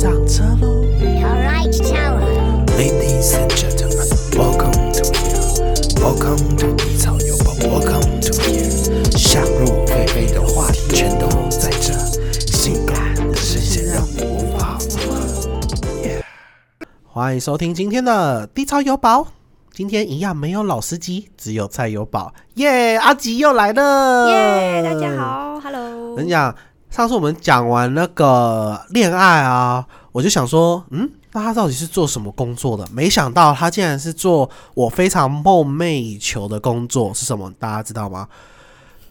上车喽 Alright, tower.，Ladies and gentlemen, welcome to here, welcome to 低草有宝，welcome to here。想入非非的话题全都在这，性感的视线让你无法负荷。Yeah 欢迎收听今天的低潮有宝。今天一样没有老司机，只有菜有宝。耶、阿吉又来了！耶大家好，Hello。我跟你讲，上次我们讲完那个恋爱啊，我就想说，嗯，那他到底是做什么工作的？没想到他竟然是做我非常梦寐以求的工作，是什么？大家知道吗？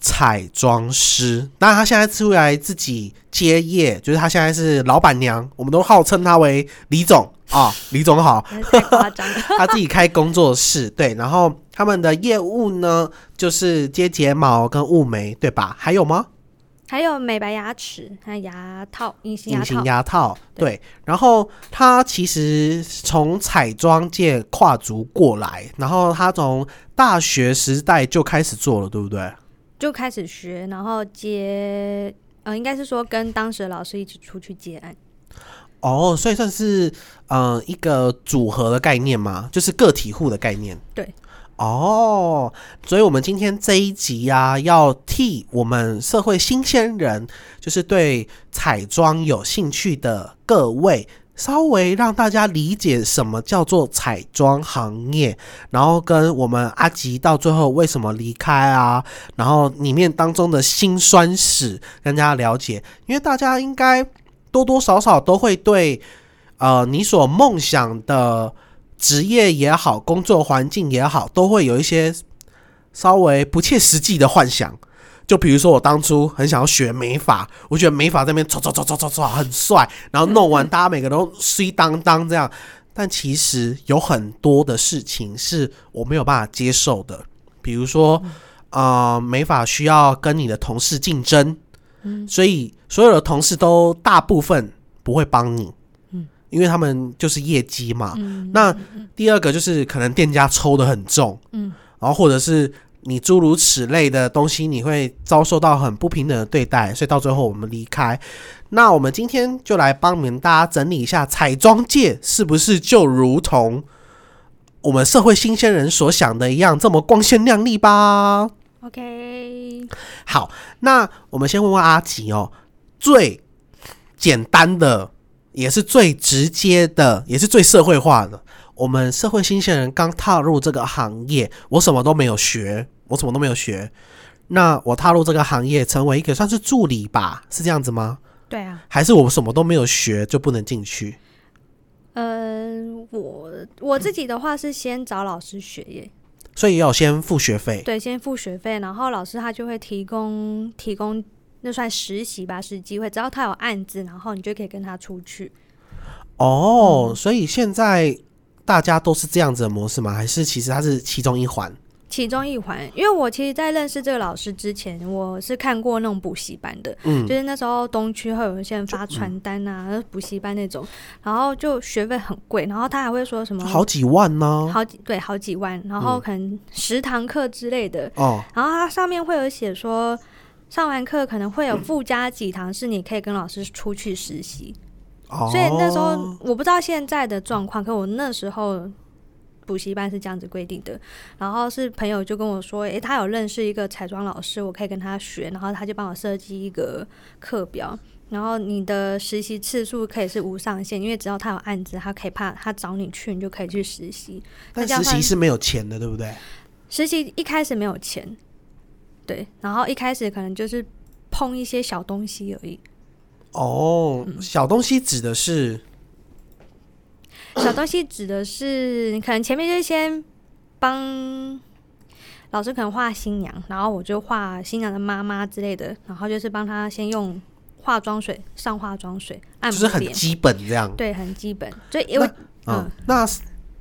彩妆师。那，他现在出来自己接业，就是他现在是老板娘，我们都号称他为李总啊，李总好。太夸张了，他自己开工作室，对，然后他们的业务呢，就是接睫毛跟雾眉，对吧？还有吗？还有美白牙齿，还有牙套、隐形牙隐形。牙套，对对。然后他其实从彩妆界跨足过来，然后他从大学时代就开始做了，对不对？就开始学，然后接，呃，应该是说跟当时的老师一起出去接案。哦，所以算是呃一个组合的概念嘛，就是个体户的概念。对。哦，所以我们今天这一集呀、要替我们社会新鲜人，就是对彩妆有兴趣的各位，稍微让大家理解什么叫做彩妆行业，然后跟我们阿吉到最后为什么离开啊，然后里面当中的辛酸史跟大家了解，因为大家应该多多少少都会对呃你所梦想的职业也好，工作环境也好，都会有一些稍微不切实际的幻想。就比如说，我当初很想要学美发，我觉得美发这边唰唰唰唰唰唰很帅，然后弄完大家每个都衰当当这样。但其实有很多的事情是我没有办法接受的，比如说，呃，美发需要跟你的同事竞争，所以所有的同事都大部分不会帮你，因为他们就是业绩嘛。那第二个就是可能店家抽的很重，嗯，然后或者是你诸如此类的东西，你会遭受到很不平等的对待，所以到最后我们离开。那我们今天就来帮你们大家整理一下，彩妆界是不是就如同我们社会新鲜人所想的一样，这么光鲜亮丽吧？OK，好，那我们先问问阿吉哦，最简单的，也是最直接的，也是最社会化的。我们社会新鲜人刚踏入这个行业，我什么都没有学，我什么都没有学。那我踏入这个行业，成为一个算是助理吧，是这样子吗？对啊，还是我什么都没有学就不能进去？嗯、我我自己的话是先找老师学耶，所以要先付学费。对，先付学费，然后老师他就会提供提供那算实习吧，实习机会，只要他有案子，然后你就可以跟他出去。哦，所以现在大家都是这样子的模式吗？还是其实它是其中一环？其中一环，因为我其实，在认识这个老师之前，我是看过那种补习班的，嗯就是那时候东区会有一些人发传单啊，补习班那种，然后就学费很贵，然后他还会说什么好几万呢、好几对好几万，然后可能十堂课之类的，哦，然后它上面会有写说。上完课可能会有附加几堂是你可以跟老师出去实习，哦，所以那时候我不知道现在的状况，可我那时候补习班是这样子规定的。然后是朋友就跟我说，诶，他有认识一个彩妆老师，我可以跟他学，然后他就帮我设计一个课表。然后你的实习次数可以是无上限，因为只要他有案子，他可以怕他找你去，你就可以去实习。但实习是没有钱的，对不对？实习一开始没有钱，对，然后一开始可能就是碰一些小东西而已。哦，嗯小东西指的是小东西指的是，你可能前面就先帮老师可能画新娘，然后我就画新娘的妈妈之类的，然后就是帮她先用化妆水上化妆水按就是，很基本这样。对，很基本。就因为嗯嗯，那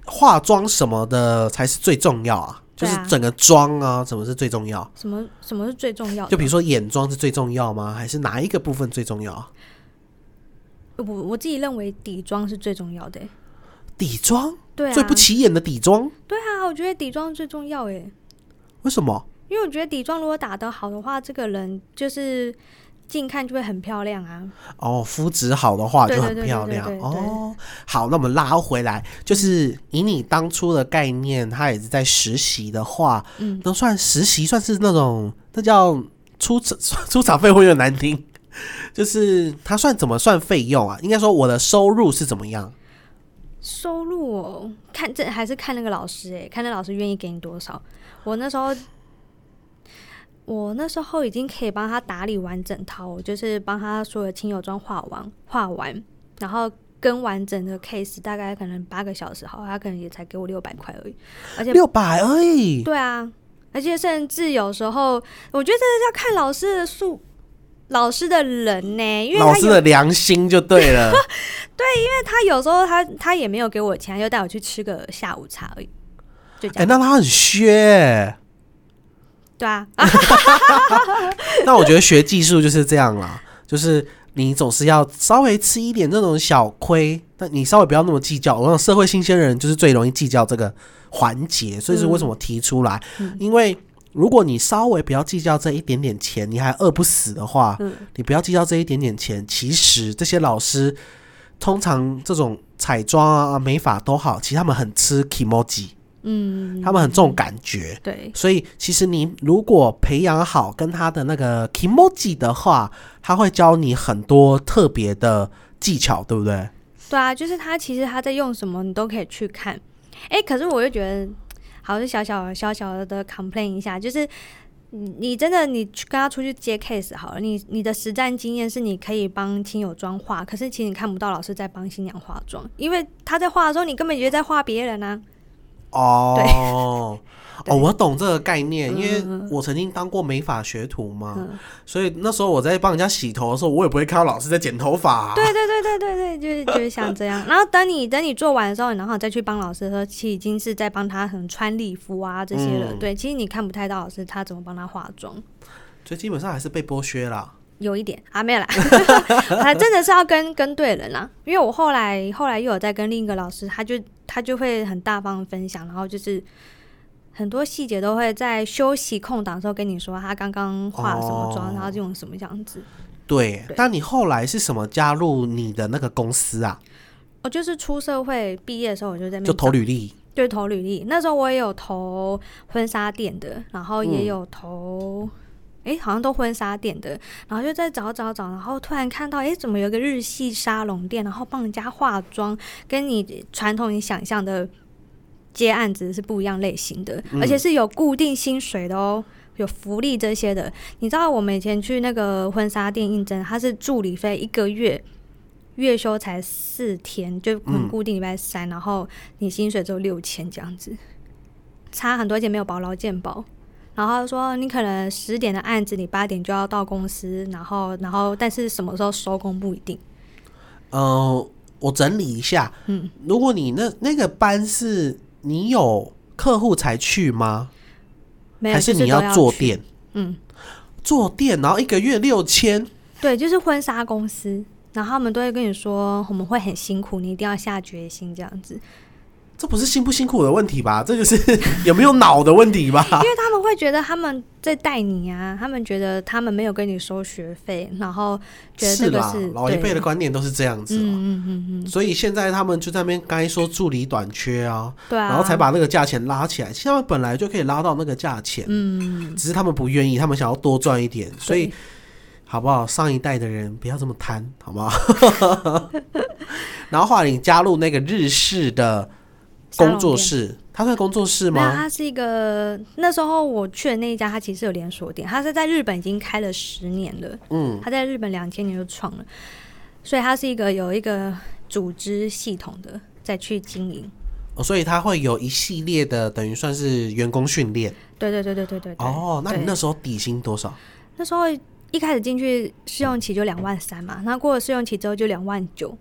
化妆什么的才是最重要啊？就是整个妆啊，什么是最重要？什么什么是最重要的？就比如说眼妆是最重要吗？还是哪一个部分最重要啊？我我自己认为底妆是最重要的欸、底妆对啊，最不起眼的底妆，对啊，我觉得底妆最重要诶、为什么？因为我觉得底妆如果打得好的话，这个人就是近看就会很漂亮啊。哦，肤质好的话就很漂亮哦。好，那我们拉回来，就是以你当初的概念，他也是在实习的话，嗯，都算实习，算是那种那叫出场 出场费会有点难听，就是他算怎么算费用啊？应该说我的收入是怎么样？收入哦，看这还是看那个老师诶，看那老师愿意给你多少。我那时候，我那时候已经可以帮他打理完整套，就是帮他所有的亲友妆画完画完，然后跟完整的 case 大概可能八个小时，好，他可能也才给我六百块而已，而且六百而已。对啊，而且甚至有时候，我觉得这是要看老师的素，老师的人呢，因为老师的良心就对了。对，因为他有时候他他也没有给我钱，他就带我去吃个下午茶而已，就这哎、样。那他很削、欸。对啊，那我觉得学技术就是这样啦，就是你总是要稍微吃一点这种小亏，但你稍微不要那么计较。我想社会新鲜人就是最容易计较这个环节，所以是为什么提出来？嗯因为如果你稍微不要计较这一点点钱，你还饿不死的话，嗯你不要计较这一点点钱，其实这些老师通常这种彩妆啊、美发都好，其实他们很吃 emoji，嗯，他们很重感觉。对，所以其实你如果培养好跟他的那个 emoji 的话，他会教你很多特别的技巧，对不对？对啊，就是他其实他在用什么，你都可以去看。哎、可是我就觉得，好，是小小小小的 complain 一下，就是你你真的你去跟他出去接 case 好了，你你的实战经验是你可以帮亲友妆化，可是其实你看不到老师在帮新娘化妆，因为他在化的时候，你根本觉得在画别人啊。哦，哦，我懂这个概念，因为我曾经当过美发学徒嘛，嗯所以那时候我在帮人家洗头的时候，我也不会看到老师在剪头发、啊。对对对对对对，就是就是像这样。然后等你等你做完的时候，然后再去帮老师的时候，其实已经是在帮他可能穿礼服啊这些了。嗯对，其实你看不太到老师他怎么帮他化妆。所以基本上还是被剥削啦。有一点啊，没有啦，还真的是要跟跟对人啦。因为我后来后来又有在跟另一个老师，他就他就会很大方的分享，然后就是很多细节都会在休息空档的时候跟你说他刚刚化了什么妆，哦然后用什么样子。对，对但你后来是什么加入你的那个公司啊？我就是出社会毕业的时候，我就在那边就投履历。对，投履历。那时候我也有投婚纱店的，然后也嗯有投，诶，好像都婚纱店的。然后就在找找找，然后突然看到，诶，怎么有个日系沙龙店，然后帮人家化妆，跟你传统你想象的接案子是不一样类型的，而且是有固定薪水的哦。有福利这些的，你知道我们以前去那个婚纱店应征，他是助理费一个月月休才四天，就可能嗯固定礼拜三，然后你薪水只有六千这样子，差很多，而且没有保劳健保。然后说你可能十点的案子，你八点就要到公司，然后然后但是什么时候收工不一定。呃，我整理一下，嗯，如果你那那个班是你有客户才去吗？没有，还是你要坐？店？嗯，坐店，然后一个月六千，对，就是婚纱公司，然后他们都会跟你说我们会很辛苦，你一定要下决心这样子。这不是辛不辛苦的问题吧？这就是 有没有脑的问题吧？因为他们会觉得他们在带你啊，他们觉得他们没有跟你收学费，然后觉得这个啦是，老一辈的对观念都是这样子、哦。嗯嗯嗯嗯，所以现在他们就在那边该说助理短缺啊，对啊，然后才把那个价钱拉起来。其实他们本来就可以拉到那个价钱，嗯，只是他们不愿意，他们想要多赚一点。所以好不好？上一代的人不要这么贪，好不好？然后后来你加入那个日式的工作室，它算工作室吗？它是一个那时候我去的那一家，它其实有连锁店，它是在日本已经开了十年了，嗯，它在日本两千年就创了，所以它是一个有一个组织系统的再去经营。哦所以它会有一系列的，等于算是员工训练。对对对对对对对。哦，那你那时候底薪多少？那时候一开始进去试用期就两万三嘛，那过了试用期之后就两万九，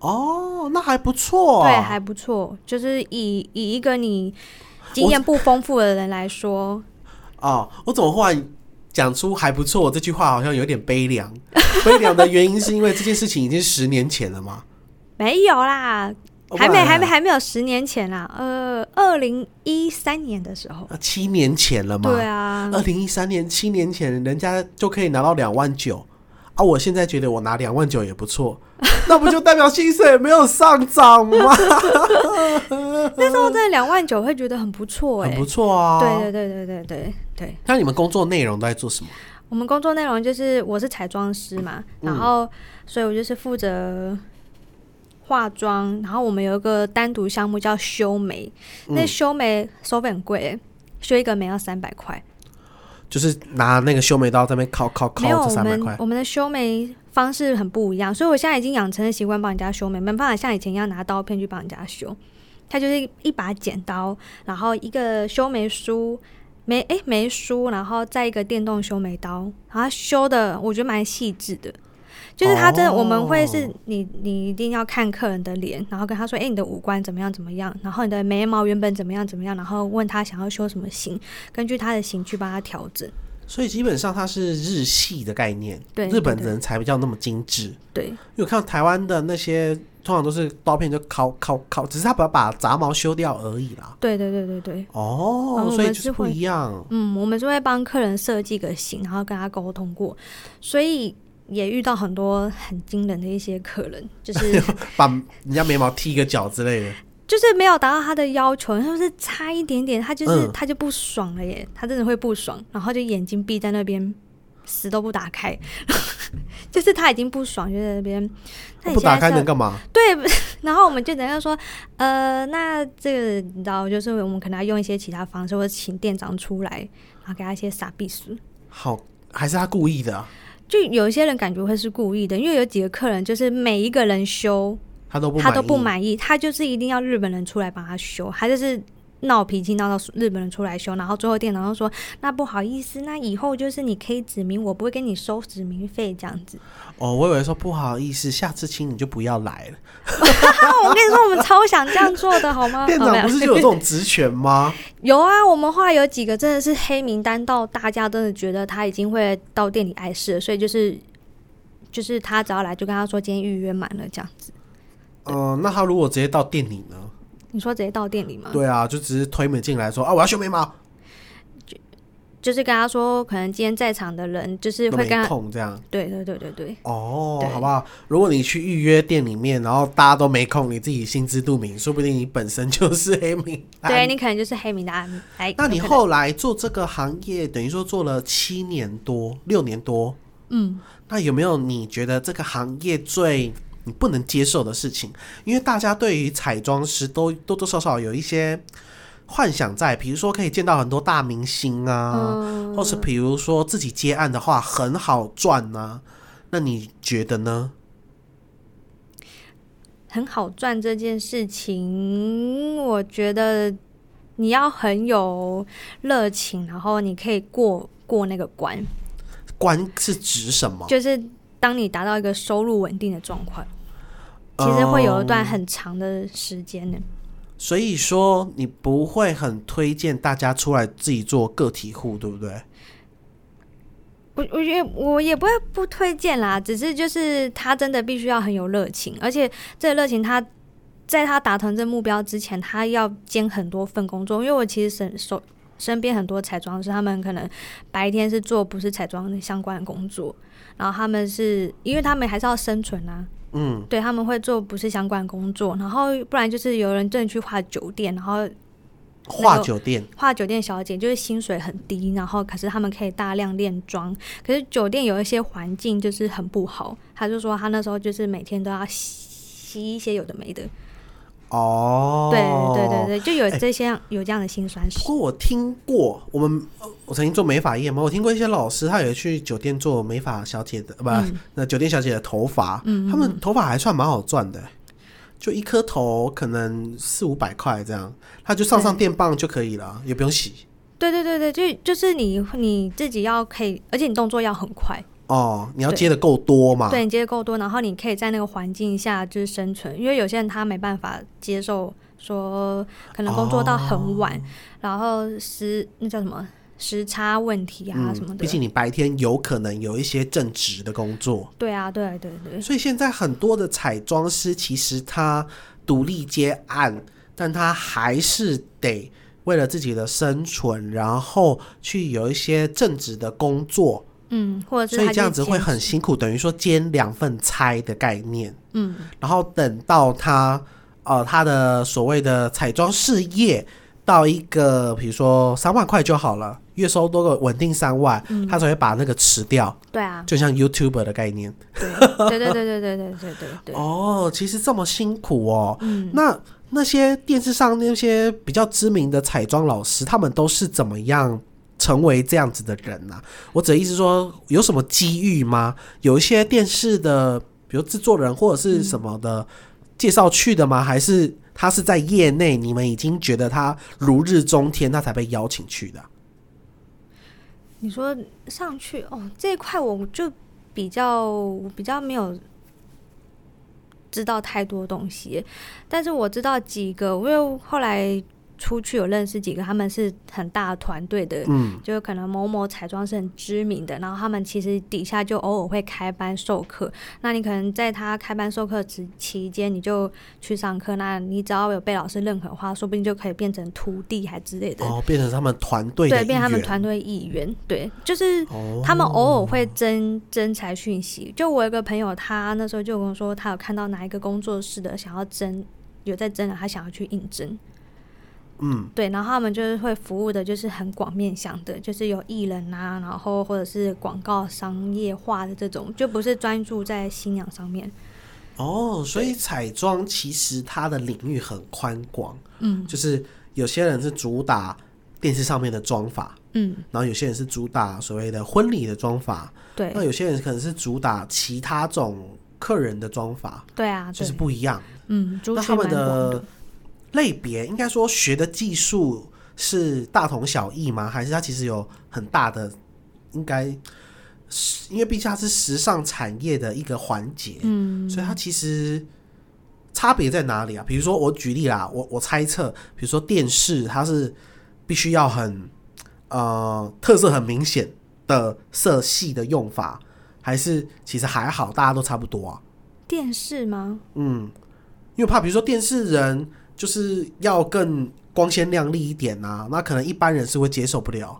哦，那还不错、对，还不错。就是以以一个你经验不丰富的人来说，哦，我怎么忽然讲出还不错这句话，好像有点悲凉。悲凉的原因是因为这件事情已经十年前了吗，没有啦，还没还没还没有十年前啦，呃，二零一三年的时候。啊七年前了嘛。对啊，二零一三年七年前，人家就可以拿到两万九，啊，我现在觉得我拿两万九也不错，那不就代表薪水没有上涨吗？那时候真的两万九会觉得很不错哎、很不错啊。对对对对对对对。那你们工作内容都在做什么？我们工作内容就是我是彩妆师嘛，然后所以我就是负责化妆，然后我们有一个单独项目叫修眉，那修眉收费很贵欸，修一个眉要三百块。就是拿那个修眉刀在那边敲敲没有，敲这我三百块。们我们的修眉方式很不一样，所以我现在已经养成了习惯帮人家修眉，没办法像以前一样拿刀片去帮人家修。它就是一把剪刀，然后一个修眉梳，眉诶眉梳，然后再一个电动修眉刀，然后它修的我觉得蛮细致的。就是他真的，哦我们会是你，你一定要看客人的脸，然后跟他说，哎，你的五官怎么样怎么样，然后你的眉毛原本怎么样怎么样，然后问他想要修什么型，根据他的型去帮他调整。所以基本上它是日系的概念，对日本人才比较那么精致。对，因为我看到台湾的那些通常都是刀片就烤烤烤，只是他把把杂毛修掉而已啦。对对对对对。哦，所以就是不们是会一样。嗯，我们是会帮客人设计个型，然后跟他沟通过，所以也遇到很多很惊人的一些客人，就是把人家眉毛剃个角之类的。就是没有达到他的要求，他就是差一点点，他就是、嗯他就不爽了耶，他真的会不爽，然后就眼睛闭在那边，死都不打开，就是他已经不爽，就在那边，不打开能干嘛？对，然后我们就等下说，呃，那这个你知道，就是我们可能要用一些其他方式，或者请店长出来，然后给他一些傻逼数。好，还是他故意的啊、就有一些人感觉会是故意的，因为有几个客人就是每一个人修他都不他都不满意，他就是一定要日本人出来帮他修，他就是闹脾气闹到日本人出来修，然后最后店长就说：“那不好意思，那以后就是你可以指明，我不会跟你收指名费这样子。哦，我以为说不好意思，下次请你就不要来了。我跟你说，我们超想这样做的好吗？店长不是就有这种职权吗？有啊，我们后来有几个真的是黑名单到大家真的觉得他已经会到店里碍事了，所以就是就是他只要来就跟他说今天预约满了这样子。嗯、那他如果直接到店里呢？你说直接到店里吗？对啊，就只是推门进来说啊，我要修眉毛，就是跟他说，可能今天在场的人就是会跟这样。对对对对对，哦，对好不好？如果你去预约店里面，然后大家都没空，你自己心知肚明，说不定你本身就是黑名单。对你可能就是黑名单。哎，那你后来做这个行业，等于说做了七年多、六年多，嗯，那有没有你觉得这个行业最你不能接受的事情？因为大家对于彩妆师都多多少少有一些幻想在，比如说可以见到很多大明星啊，嗯或是比如说自己接案的话很好赚啊，那你觉得呢？很好赚这件事情，我觉得你要很有热情，然后你可以过过那个关，关是指什么？就是当你达到一个收入稳定的状况，其实会有一段嗯很长的时间呢。所以说你不会很推荐大家出来自己做个体户，对不对？我我觉得我也不会不推荐啦，只是就是他真的必须要很有热情，而且这个热情他在他达成这目标之前，他要兼很多份工作。因为我其实身手身边很多彩妆师，他们可能白天是做不是彩妆相关的工作，然后他们是因为他们还是要生存啊，嗯，对他们会做不是相关工作，然后不然就是有人真的去画酒店，然后画酒店。画酒店小姐就是薪水很低，然后可是他们可以大量练妆，可是酒店有一些环境就是很不好，他就说他那时候就是每天都要吸一些有的没的，哦，对对对对，就有这些、有这样的辛酸史。不。过我听过，我们我曾经做美发业嘛，我听过一些老师，他有去酒店做美发小姐的，不，嗯。那酒店小姐的头发，嗯。他们头发还算蛮好赚的，就一颗头可能四五百块这样，他就上上电棒就可以了，也不用洗。对对对对，就就是你你自己要可以，而且你动作要很快，哦，你要接的够多嘛？对你接的够多，然后你可以在那个环境下就是生存，因为有些人他没办法接受说可能工作到很晚，然后时那叫什么时差问题啊什么的。嗯毕竟你白天有可能有一些正职的工作，对啊，对对对，所以现在很多的彩妆师其实他独立接案，但他还是得为了自己的生存，然后去有一些正职的工作，嗯，或者是所以这样子会很辛苦，等于说兼两份差的概念。嗯，然后等到他呃他的所谓的彩妆事业到一个比如说三万块就好了，月收多个稳定三万，嗯他才会把那个辞掉，对啊，就像 YouTuber 的概念。对对对对对对对对对对，哦，其实这么辛苦哦。嗯，那那些电视上那些比较知名的彩妆老师，他们都是怎么样成为这样子的人呢、我只意思说，有什么机遇吗？有一些电视的，比如制作人或者是什么的、介绍去的吗？还是他是在业内，你们已经觉得他如日中天，他才被邀请去的？你说上去哦，这一块我就比较比较没有知道太多东西，但是我知道几个，因为后来出去有认识几个，他们是很大团队的，嗯，就可能某某彩妆是很知名的，然后他们其实底下就偶尔会开班授课。那你可能在他开班授课期期间，你就去上课。那你只要有被老师认可的话，说不定就可以变成徒弟还之类的。哦，变成他们团队对，变他们团队一员。对，就是哦，他们偶尔会征征才讯息。就我有个朋友，他那时候就跟我说，他有看到哪一个工作室的想要征，有在征了，他想要去应征。嗯，对，然后他们就是会服务的，就是很广面向的，就是有艺人啊，然后或者是广告商业化的这种，就不是专注在新娘上面。哦，所以彩妆其实它的领域很宽广，嗯就是有些人是主打电视上面的妆法，嗯，然后有些人是主打所谓的婚礼的妆法，对那有些人可能是主打其他种客人的妆法，对啊，就是，不一样。嗯，族那他们的。类别应该说学的技术是大同小异吗？还是它其实有很大的应该是？因为毕竟它是时尚产业的一个环节，嗯所以它其实差别在哪里啊？比如说我举例啦，我我猜测，比如说电视它是必须要很呃特色很明显的色系的用法，还是其实还好，大家都差不多啊？电视吗？嗯，因为怕比如说电视人就是要更光鲜亮丽一点啊，那可能一般人是会接受不了，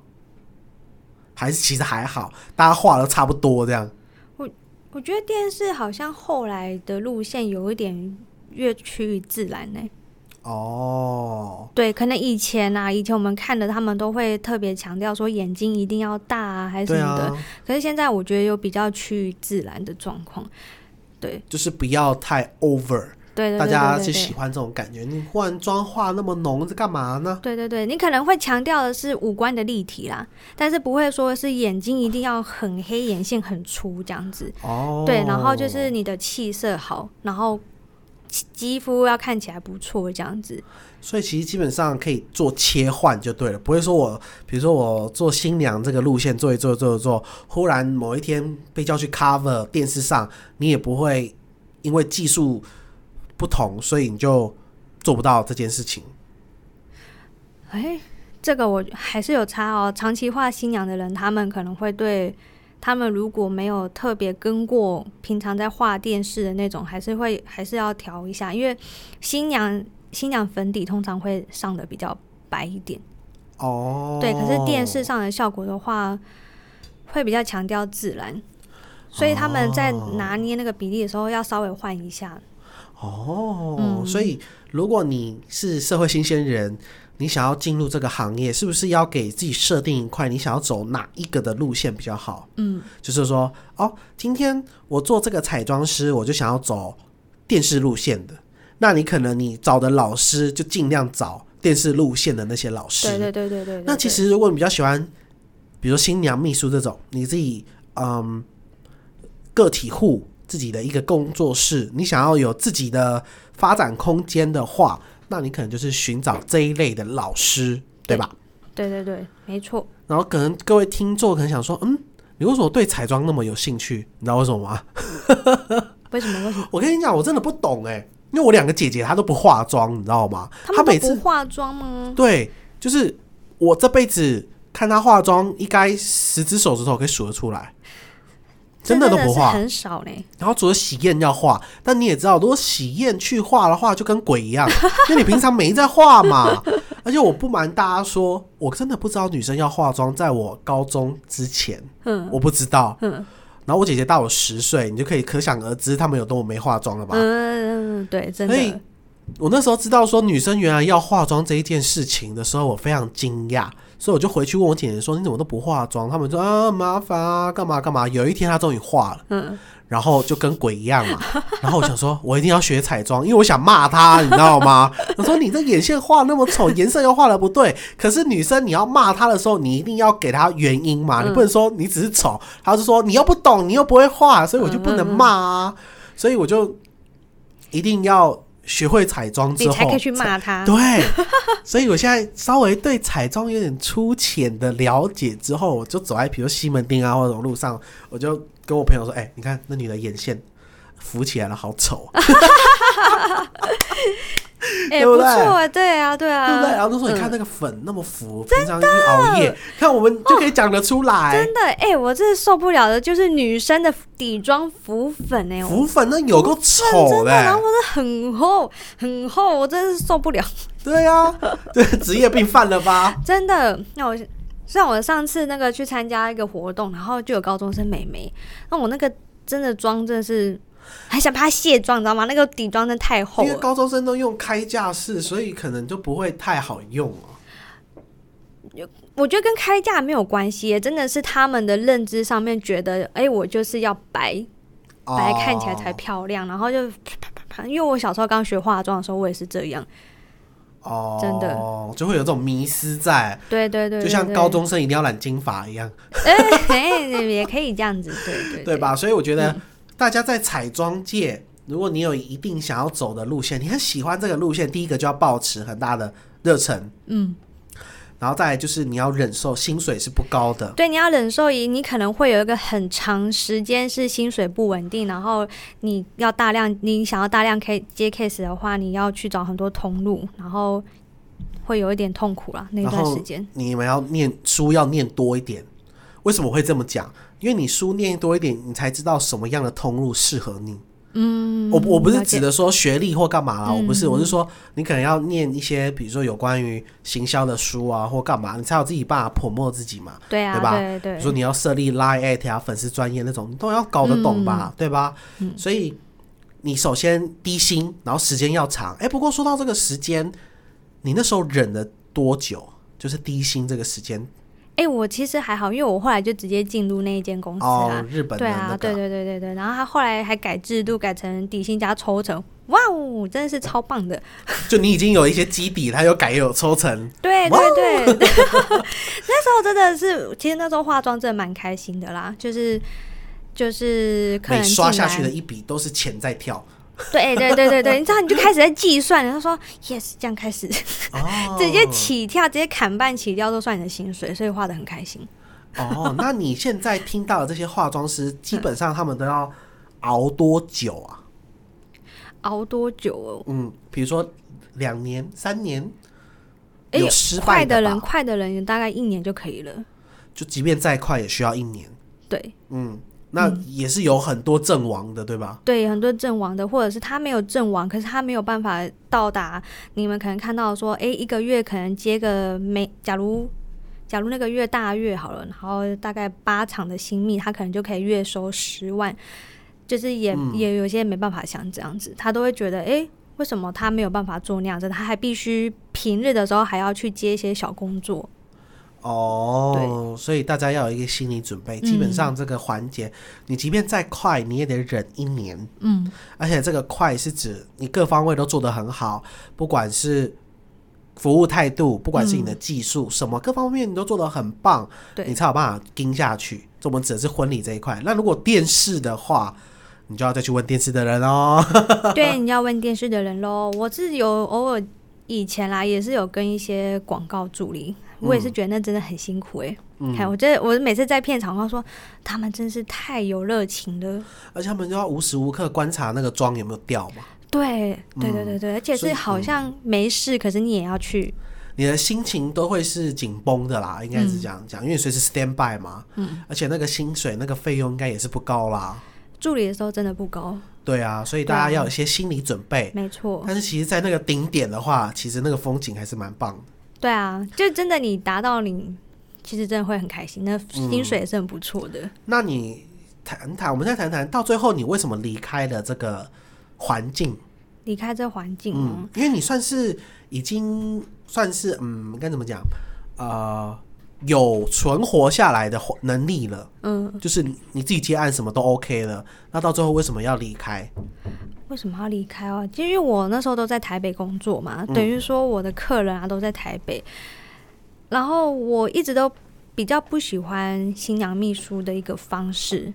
还是其实还好，大家画的差不多这样。我我觉得电视好像后来的路线有一点越趋于自然呢、哦，对，可能以前啊，以前我们看的他们都会特别强调说眼睛一定要大啊，还是什么的。啊，可是现在我觉得有比较趋于自然的状况。对就是不要太 over，对对对大家对对对就喜欢这种感觉。你忽然妆化那么浓是干嘛呢？对对对，你可能会强调的是五官的立体啦，但是不会说是眼睛一定要很黑，眼线很粗这样子。哦，对，然后就是你的气色好，然后肌肌肤要看起来不错这样子。所以其实基本上可以做切换就对了，不会说我比如说我做新娘这个路线做一做做一做，忽然某一天被叫去 cover 电视上，你也不会因为技术不同，所以你就做不到这件事情。哎，这个我还是有差哦。长期画新娘的人，他们可能会对他们如果没有特别跟过平常在画电视的那种，还是会还是要调一下，因为新娘新娘粉底通常会上的比较白一点。哦，对，可是电视上的效果的话，会比较强调自然，所以他们在拿捏那个比例的时候要稍微换一下。哦，嗯所以如果你是社会新鲜人，你想要进入这个行业，是不是要给自己设定一块你想要走哪一个的路线比较好？嗯，就是说，哦，今天我做这个彩妆师，我就想要走电视路线的。那你可能你找的老师就尽量找电视路线的那些老师。对对对对对对。那其实如果你比较喜欢，比如说新娘秘书这种，你自己嗯个体户自己的一个工作室，你想要有自己的发展空间的话，那你可能就是寻找这一类的老师，对吧？对对对，没错。然后可能各位听众可能想说，嗯，你为什么对彩妆那么有兴趣？你知道为什么吗？为什么？为什么？我跟你讲，我真的不懂哎，因为我两个姐姐她都不化妆，你知道吗？她们每次化妆吗？对，就是我这辈子看她化妆，应该十只手指头可以数得出来，真的都不化。很少呢。然后除了喜宴要化，但你也知道，如果喜宴去化的话，就跟鬼一样，因为你平常没在化嘛。而且我不瞒大家说，我真的不知道女生要化妆，在我高中之前，嗯我不知道。嗯然后我姐姐大我十岁，你就可以可想而知，他们有多么没化妆了吧？嗯，对，真所以的，我那时候知道说女生原来要化妆这一件事情的时候，我非常惊讶，所以我就回去问我姐姐说：“你怎么都不化妆？”他们说：“啊，麻烦啊，干嘛干嘛。”有一天她终于化了，嗯，然后就跟鬼一样嘛。然后我想说，我一定要学彩妆，因为我想骂她，你知道吗？我说你这眼线画那么丑，颜色又画的不对。可是女生你要骂她的时候，你一定要给她原因嘛，你不能说你只是丑，她就说你又不懂，你又不会画，所以我就不能骂啊。所以我就一定要学会彩妆之后，你才可以去骂他。对，所以我现在稍微对彩妆有点粗浅的了解之后，我就走在比如西门町啊或者路上，我就跟我朋友说：“哎、你看那女的眼线浮起来了，好丑，哎，对不错啊，对啊，对啊，对不对？”然后就说：“你看那个粉那么浮，平常一定熬夜，看我们就可以讲得出来。真的，哎、我真的受不了的，就是女生的底妆浮粉哎、我浮粉那有够丑真的，然后是很厚很厚，我真的是受不了，对啊，对，职业病犯了吧？真的。那我像我上次那个去参加一个活动，然后就有高中生美眉，那我那个真的妆真的是还想怕它卸妆，你知道吗？那个底妆真的太厚了。因为高中生都用开架式，所以可能就不会太好用哦。我觉得跟开价没有关系耶，真的是他们的认知上面觉得，哎、我就是要白白看起来才哦漂亮，然后就啪啪啪啪。因为我小时候刚学化妆的时候，我也是这样。哦，真的就会有这种迷失在，对对对就像高中生一定要染金发一样，哎、也可以这样子，对对对？吧？所以我觉得嗯大家在彩妆界，如果你有一定想要走的路线，你很喜欢这个路线，第一个就要保持很大的热忱，嗯，然后再来就是你要忍受薪水是不高的，对，你要忍受一，你可能会有一个很长时间是薪水不稳定，然后你要大量，你想要大量 K 接 case 的话，你要去找很多通路，然后会有一点痛苦啦那段时间。你们要念书要念多一点。为什么会这么讲？因为你书念多一点，你才知道什么样的通路适合你。嗯，我我不是指的说学历或干嘛啦，嗯我不是，我是说你可能要念一些，比如说有关于行销的书啊，或干嘛，你才有自己办法 promote 自己嘛。对啊，对吧对对比如说你要设立 line at 啊、粉丝专业那种，你都要搞得懂吧，对吧？嗯所以你首先低薪，然后时间要长。哎、不过说到这个时间，你那时候忍了多久？就是低薪这个时间哎、我其实还好，因为我后来就直接进入那一间公司哦啦。，日本的对啊，那对个。对对对对，然后他后来还改制度，改成底薪加抽成，哇哦，真的是超棒的。就你已经有一些基底，他又改有抽成，对哇哦对对，那时候真的是，其实那时候化妆真的蛮开心的啦，就是就是客每人进刷下去的，一笔都是钱在跳。对对对对对，你知道你就开始在计算，然后说 yes 这样开始，哦，直接起跳，直接砍半起跳都算你的薪水，所以画的很开心。哦，那你现在听到的这些化妆师，基本上他们都要熬多久啊？熬多久哦？嗯，比如说两年、三年，哎有失败快的人，快的人大概一年就可以了。就即便再快，也需要一年。对嗯，那也是有很多阵亡的，对吧？对，很多阵亡的，或者是他没有阵亡，可是他没有办法到达你们可能看到说，诶，一个月可能接个每，假如假如那个月大月好了，然后大概八场的新密，他可能就可以月收十万，就是也、嗯也有些没办法像这样子，他都会觉得，诶，为什么他没有办法做那样子？他还必须平日的时候还要去接一些小工作。哦，所以大家要有一个心理准备。基本上这个环节，你即便再快，你也得忍一年。嗯，而且这个快是指你各方位都做得很好，不管是服务态度，不管是你的技术，什么各方面你都做得很棒，对你才有办法盯下去。这我们指的是婚礼这一块。那如果电视的话，你就要再去问电视的人哦。对，你要问电视的人喽。我是有偶尔以前啦，也是有跟一些广告助理，我也是觉得那真的很辛苦诶、嗯看，我觉得我每次在片场，我说他们真是太有热情了。而且他们就要无时无刻观察那个妆有没有掉嘛。对，对对对对，而且是好像没事，可是你也要去。你的心情都会是紧绷的啦，应该嗯是这样讲，因为随时 stand by 嘛。嗯，而且那个薪水、那个费用应该也是不高啦。助理的时候真的不高，对啊，所以大家要有一些心理准备。没错。但是其实，在那个顶点的话，其实那个风景还是蛮棒的。对啊，就真的你达到你，其实真的会很开心，那嗯薪水也是很不错的。那你谈谈，我们再谈谈，到最后你为什么离开了这个环境？离开这环境哦、嗯，因为你算是已经算是嗯，该怎么讲？呃，有存活下来的能力了，嗯，就是你你自己接案什么都 OK 了。那到最后为什么要离开？为什么要离开哦？就因为我那时候都在台北工作嘛，嗯等于说我的客人啊都在台北，然后我一直都比较不喜欢新娘秘书的一个方式。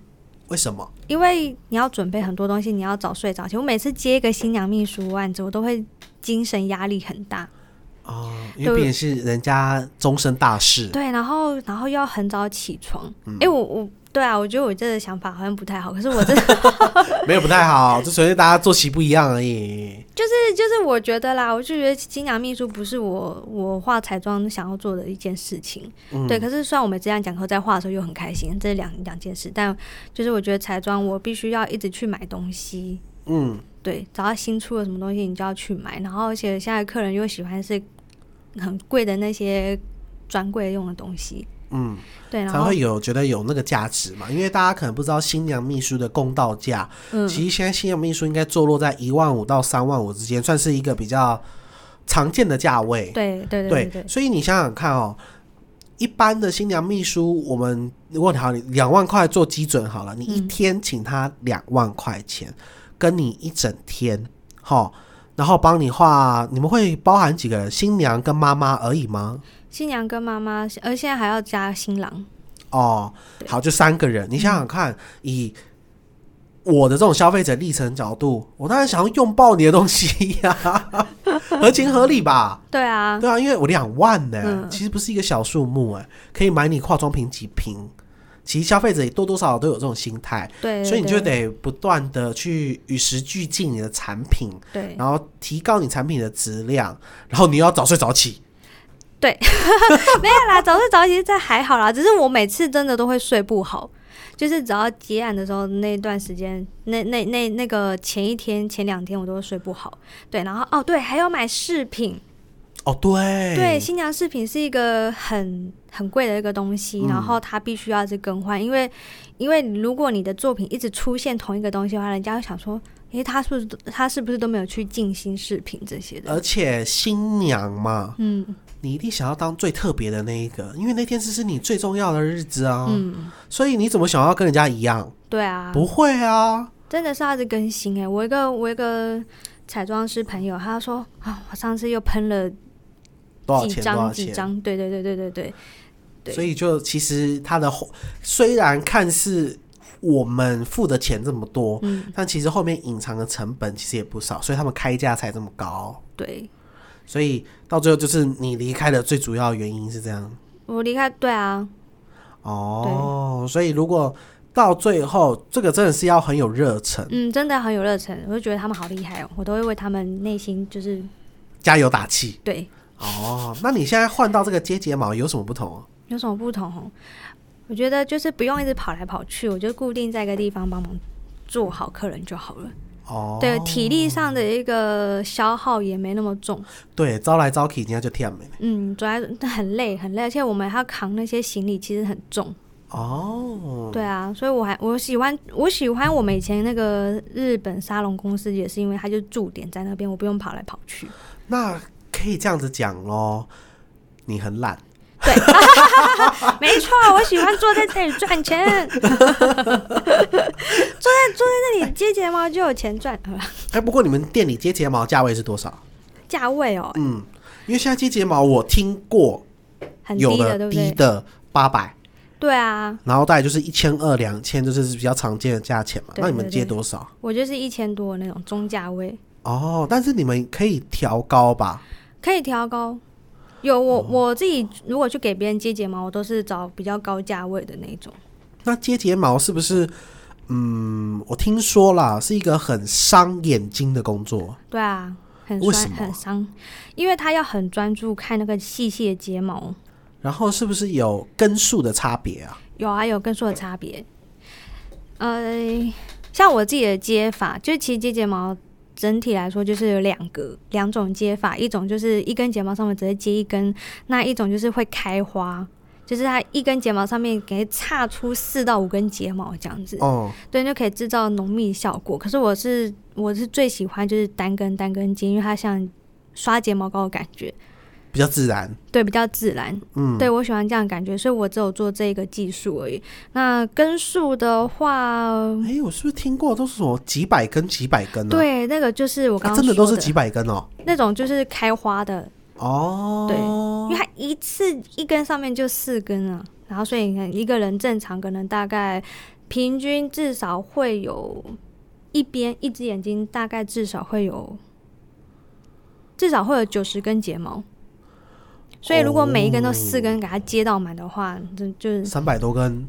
为什么？因为你要准备很多东西，你要早睡早起。我每次接一个新娘秘书案子，我都会精神压力很大。哦，因为毕竟是人家终身大事。对，然后然后又要很早起床。哎、嗯我我对啊，我觉得我这个想法好像不太好。可是我真的 没有不太好，就纯粹大家作息不一样而已。就是就是我觉得啦，我就觉得新娘秘书不是我我画彩妆想要做的一件事情。嗯对，可是虽然我们这样讲，可在画的时候又很开心，这是两两件事。但就是我觉得彩妆我必须要一直去买东西。嗯，对，只要新出了什么东西，你就要去买。然后，而且现在客人又喜欢是很贵的那些专柜用的东西。嗯，对，然后才会有觉得有那个价值嘛。因为大家可能不知道新娘秘书的公道价，嗯，其实现在新娘秘书应该坐落在一万五到三万五之间，算是一个比较常见的价位。对对对对对，所以你想想看哦，一般的新娘秘书，我们如果好，你两万块做基准好了，你一嗯天请他两万块钱，跟你一整天，哈，然后帮你画，你们会包含几个人？新娘跟妈妈而已吗？新娘跟妈妈，而现在还要加新郎。哦，好，就三个人。你想想看，以我的这种消费者历程角度，我当然想要用爆你的东西呀、合情合理吧？对啊，对啊，因为我两万呢、嗯其实不是一个小数目哎、可以买你化妆品几瓶。其实消费者也多多少少都有这种心态，对，对所以你就得不断的去与时俱进你的产品，对然后提高你产品的质量，然后你又要早睡早起。对 没有啦，早睡早起这还好啦，只是我每次真的都会睡不好。就是只要结案的时候那段时间，那那那那个前一天、前两天我都会睡不好。对，然后哦对，还要买饰品，哦，对，对，新娘饰品是一个很很贵的一个东西，嗯然后它必须要一直更换，因为因为如果你的作品一直出现同一个东西的话，人家会想说，诶，他是不是他是不是都没有去进新饰品这些的？而且新娘嘛，嗯你一定想要当最特别的那一个，因为那天是是你最重要的日子啊。嗯，所以你怎么想要跟人家一样？对啊，不会啊，真的是要一直更新诶。我一个我一个彩妆师朋友，他说啊，我上次又喷了几多少钱？多少钱？张几张，对对对对对对，对所以就其实它的后虽然看似我们付的钱这么多，嗯但其实后面隐藏的成本其实也不少，所以他们开价才这么高。对。所以到最后就是你离开的最主要原因是这样我离开，对啊，哦。所以如果到最后，这个真的是要很有热忱，嗯，真的很有热忱，我就觉得他们好厉害哦，我都会为他们内心就是加油打气对哦。那你现在换到这个接睫毛有什么不同啊？有什么不同哦？我觉得就是不用一直跑来跑去，我就固定在一个地方帮忙做好客人就好了。哦，对，体力上的一个消耗也没那么重。对，招来招去，人家就跳没了。嗯，主要很累很累，而且我们还要扛那些行李，其实很重。哦，对啊，所以我还我喜欢我喜欢我们以前那个日本沙龙公司，也是因为它就驻点在那边，我不用跑来跑去。那可以这样子讲咯，你很懒。对 没错，我喜欢坐在这里赚钱，坐在坐在那里接睫毛就有钱赚。哎，不过你们店里接睫毛价位是多少？价位哦，嗯，因为现在接睫毛我听过有很低的，对的不对？低的八百，对啊，然后大概就是一千二、两千，就是比较常见的价钱嘛。对那你们接多少？我就是一千多那种中价位，哦，但是你们可以调高吧？可以调高。有我、哦我自己如果去给别人接睫毛，我都是找比较高价位的那种。那接睫毛是不是？嗯，我听说啦，是一个很伤眼睛的工作。对啊，很酸很伤，因为他要很专注看那个细细的睫毛。然后是不是有根数的差别啊？有啊，有根数的差别。呃，像我自己的接法，就是其实接睫毛整体来说就是有两个两种接法，一种就是一根睫毛上面直接接一根，那一种就是会开花。就是它一根睫毛上面给插出四到五根睫毛这样子，哦，对，就可以制造浓密效果。可是我是我是最喜欢就是单根单根接，因为它像刷睫毛膏的感觉，比较自然。对，比较自然。嗯，对我喜欢这样的感觉，所以我只有做这个技术而已。那根数的话，哎，我是不是听过都是什么几百根几百根呢？，对，那个就是我刚刚真的都是几百根哦。那种就是开花的，哦，对因为它一次一根上面就四根啊，然后所以你看一个人正常可能大概平均至少会有一边一只眼睛大概至少会有至少会有九十根睫毛，所以如果每一根都四根给它接到满的话，这就是三百多根，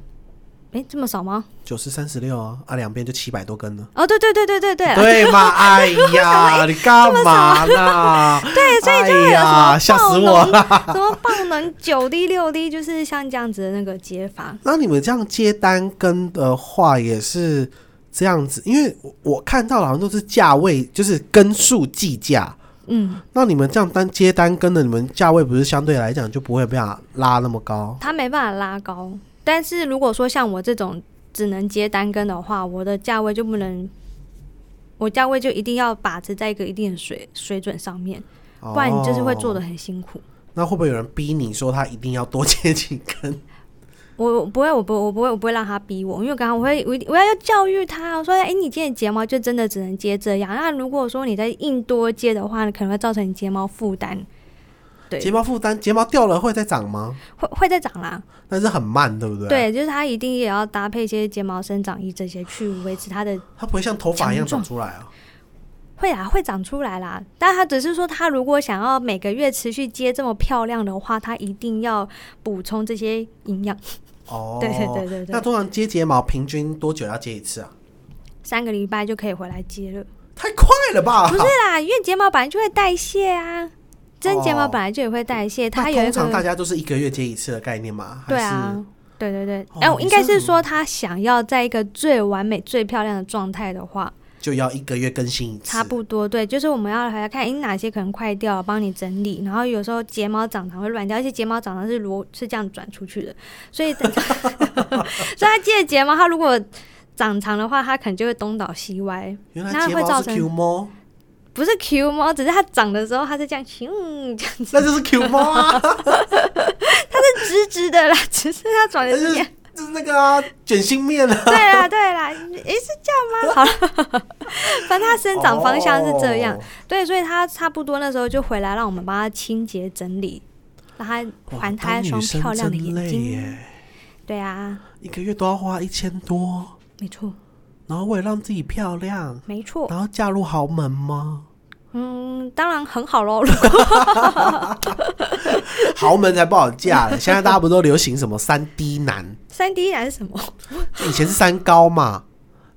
诶这么少吗？九十三十六啊，啊两边就七百多根了。哦，对对对对对对，对嘛？哎呀，你干嘛呢？对，所以就呀，吓什么死我了！什么爆能九滴六滴，就是像这样子的那个接法。那你们这样接单根的话，也是这样子，因为我我看到的好像都是价位，就是根数计价。嗯，那你们这样单接单根的，你们价位不是相对来讲就不会被它拉那么高？它没办法拉高。但是如果说像我这种只能接单根的话，我的价位就不能，我价位就一定要把持在一个一定的水水准上面，不然你就是会做的哦。很辛苦。那会不会有人逼你说他一定要多接几根？我我不会，我不我不会，我不会让他逼我，因为刚刚我会我我要教育他，我说，哎、你今天睫毛就真的只能接这样。那如果说你在硬多接的话，可能会造成你睫毛负担，对睫毛负担，睫毛掉了会再长吗？会会再长啦。但是很慢，对不对？，对，就是它一定也要搭配一些睫毛生长液这些去维持它的它不会像头发一样长出来啊。会啊，会长出来啦。但他只是说，他如果想要每个月持续接这么漂亮的话，他一定要补充这些营养。哦，对对对对对那通常接睫毛平均多久要接一次啊？三个礼拜就可以回来接了。太快了吧！不是啦，因为睫毛本来就会代谢啊，真睫毛哦本来就也会代谢，它有一个通常大家都是一个月接一次的概念吗？还是对啊。对对对，哦哎、我应该是说他想要在一个最完美、最漂亮的状态的话，就要一个月更新一次。差不多，对，就是我们要来看，诶，哪些可能快掉了，帮你整理。然后有时候睫毛长长会乱掉，而且睫毛长长是螺是这样转出去的，所以等，所以它接的睫毛，它如果长长的话，它可能就会东倒西歪。原会造成 Q 猫，不是 Q 猫，只是它长的时候它是这样，嗯，这样子那就是 Q 猫啊，它是直直的啦，只是它转的是。就是那个啊卷心面啊。对啦，对啦，诶，是这样吗？好了，反正它生长方向是这样。哦对，所以它差不多那时候就回来，让我们帮它清洁整理，让它哇还它一双漂亮的眼睛。耶，对啊，一个月都要花一千多，没错，然后为了让自己漂亮，没错。然后嫁入豪门吗？嗯，当然很好喽。豪门才不好嫁了，现在大家不都流行什么三 D 男？三 D 男是什么？以前是三高嘛，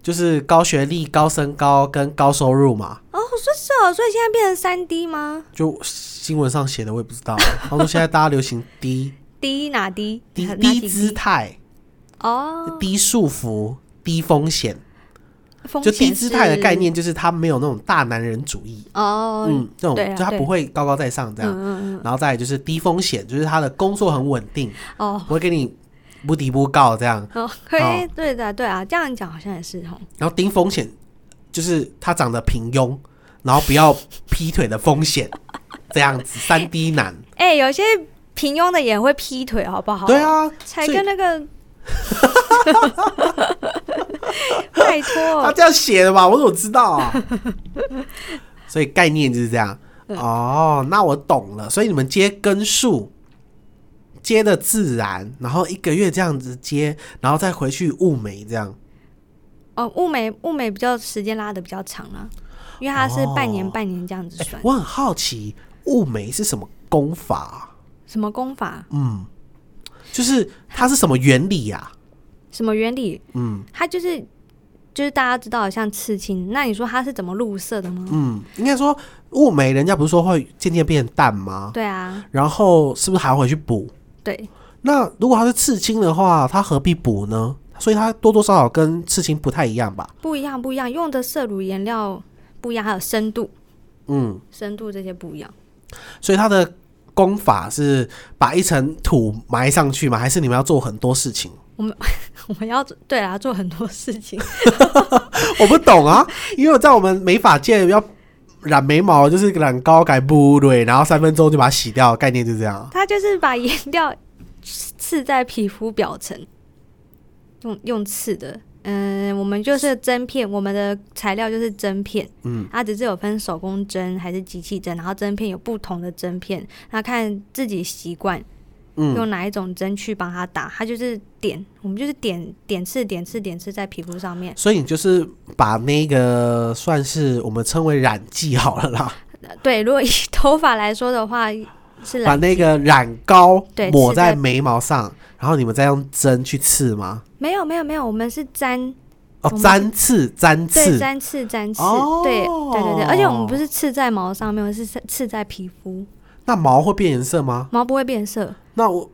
就是高学历、高身高跟高收入嘛。哦，我说是哦，所以现在变成三 D 吗就新闻上写的，我也不知道。他说现在大家流行低 低哪低低低姿？态、哦，低束缚、低风险。风就低姿态的概念，就是他没有那种大男人主义，哦，嗯，这种就他不会高高在上这样。嗯然后再就是低风险，就是他的工作很稳定，哦不会给你不低不告这样。哦，可以好，对的对啊，这样讲好像也是哦。然后低风险就是他长得平庸，然后不要劈腿的风险，这样子三低男。哎，有些平庸的也会劈腿，好不好？对，啊，才跟那个，拜托他，这样写的吧，我怎么知道啊？所以概念就是这样。嗯哦，那我懂了。所以你们接根数接的自然，然后一个月这样子接，然后再回去物美这样。哦，物美物美比较时间拉的比较长啊，因为它是半年哦半年这样子哎、算。我很好奇物美是什么功法啊、什么功法？嗯，就是它是什么原理呀、什么原理？嗯它就是就是大家知道的像刺青，那你说它是怎么入色的吗？嗯，应该说雾眉，人家不是说会渐渐变淡吗？对啊，然后是不是还会去补？对，那如果它是刺青的话，它何必补呢？所以它多多少少跟刺青不太一样吧？不一样不一样，用的色乳颜料不一样，还有深度，嗯，深度这些不一样。所以它的功法是把一层土埋上去吗？还是你们要做很多事情？我们 我们要做对啊，做很多事情。我不懂啊，因为在我们美发界要染眉毛，就是染膏改布对，然后三分钟就把它洗掉，概念就这样。它就是把颜料刺在皮肤表层，用用刺的。嗯，我们就是针片，我们的材料就是针片，嗯，它只是有分手工针还是机器针，然后针片有不同的针片，那看自己习惯嗯，用哪一种针去帮他打，他就是点，我们就是点点刺点刺点刺在皮肤上面。所以你就是把那个算是我们称为染剂好了啦，呃对，如果以头发来说的话，是把那个染膏对抹在在眉毛上，然后你们再用针去刺吗？没有没有没有，我们是粘哦粘刺，粘对刺，粘刺粘刺，哦对对对对，而且我们不是刺在毛上面，我是刺刺在皮肤，那毛会变颜色吗？毛不会变色。那我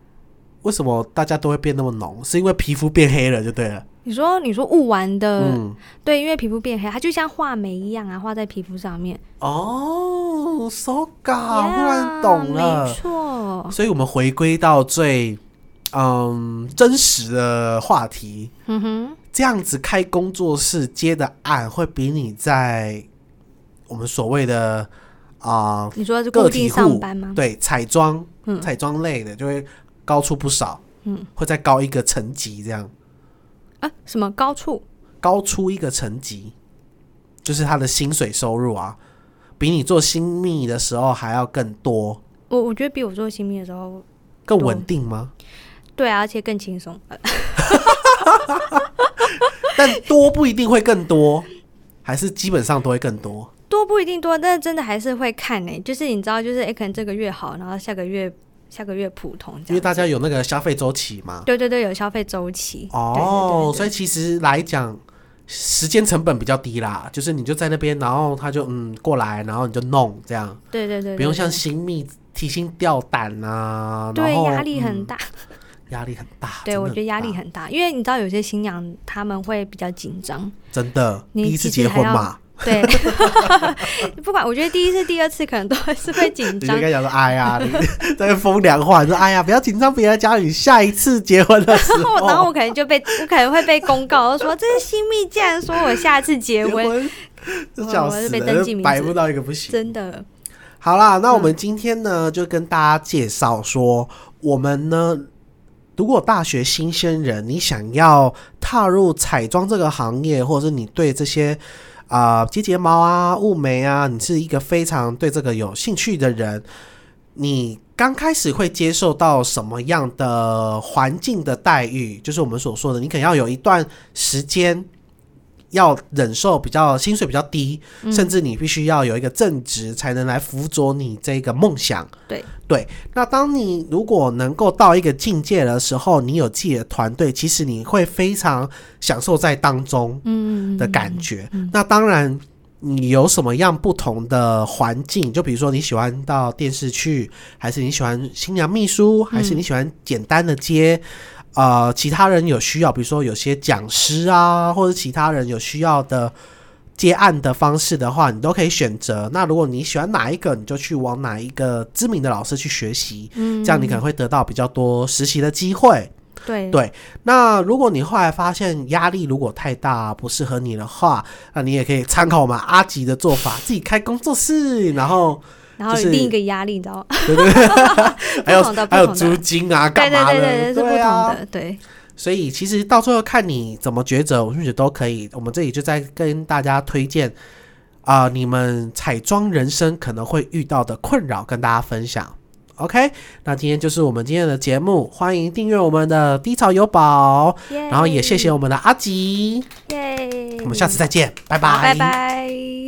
为什么大家都会变那么浓？是因为皮肤变黑了就对了。你说你说雾完的，嗯，对，因为皮肤变黑，它就像画眉一样啊，画在皮肤上面。哦，so ga，忽 Yeah，然懂了没。错。所以我们回归到最嗯真实的话题，嗯哼，这样子开工作室接的案，会比你在我们所谓的啊、你说是个固定上班吗？对彩妆、嗯彩妆类的就会高出不少，嗯会再高一个层级，这样啊，什么高处？高出一个层级，就是他的薪水收入啊，比你做新密的时候还要更多、我我觉得比我做新密的时候，更稳定吗？对啊，而且更轻松。呃 但多不一定会更多，还是基本上都会更多。多不一定多，但是真的还是会看呢、就是你知道，就是哎、可能这个月好，然后下个月下个月普通。因为大家有那个消费周期嘛。对对对，有消费周期。哦，所以以其实来讲，时间成本比较低啦，就是你就在那边，然后他就嗯过来，然后你就弄这样，对对对，不用像新密提心吊胆啊，对压力很嗯大。压力很大。对，我觉得压力很大，因为你知道有些新娘他们会比较紧张。真的，第一次结婚嘛，对，不管我觉得第一次、第二次可能都还是会紧张你就跟。他讲说，哎呀，你在风凉话，你说哎呀，不要紧张，别人家里下一次结婚的时候，然后我可能就被我可能会被公告说，这是新密，竟然说我下次结婚，这笑死我是被，登记名字白不到一个不行。真的，好啦，那我们今天呢，就跟大家介绍说，我们呢，如果大学新鲜人，你想要踏入彩妆这个行业，或者是你对这些啊接睫毛啊、雾眉啊，你是一个非常对这个有兴趣的人，你刚开始会接受到什么样的环境的待遇？就是我们所说的，你可能要有一段时间。要忍受比较薪水比较低，嗯甚至你必须要有一个正职，才能来辅佐你这个梦想。对对，那当你如果能够到一个境界的时候，你有自己的团队，其实你会非常享受在当中嗯的感觉。那当然，你有什么样不同的环境？就比如说你喜欢到电视去，还是你喜欢新娘秘书，还是你喜欢简单的接？呃，其他人有需要，比如说有些讲师啊，或者其他人有需要的接案的方式的话，你都可以选择。那如果你喜欢哪一个，你就去往哪一个知名的老师去学习，嗯这样你可能会得到比较多实习的机会。对对那如果你后来发现压力如果太大不适合你的话，那你也可以参考我们阿吉的做法，自己开工作室，然后然后就是另一个压力，你知道吗？对对对，还有还有租金啊，干嘛的？对对对，是不同的，对，所以其实到最后看你怎么抉择，我觉得都可以。我们这里就在跟大家推荐啊、你们彩妆人生可能会遇到的困扰，跟大家分享。OK，那今天就是我们今天的节目，欢迎订阅我们的低潮有宝，然后也谢谢我们的阿吉，耶，我们下次再见，拜拜拜拜。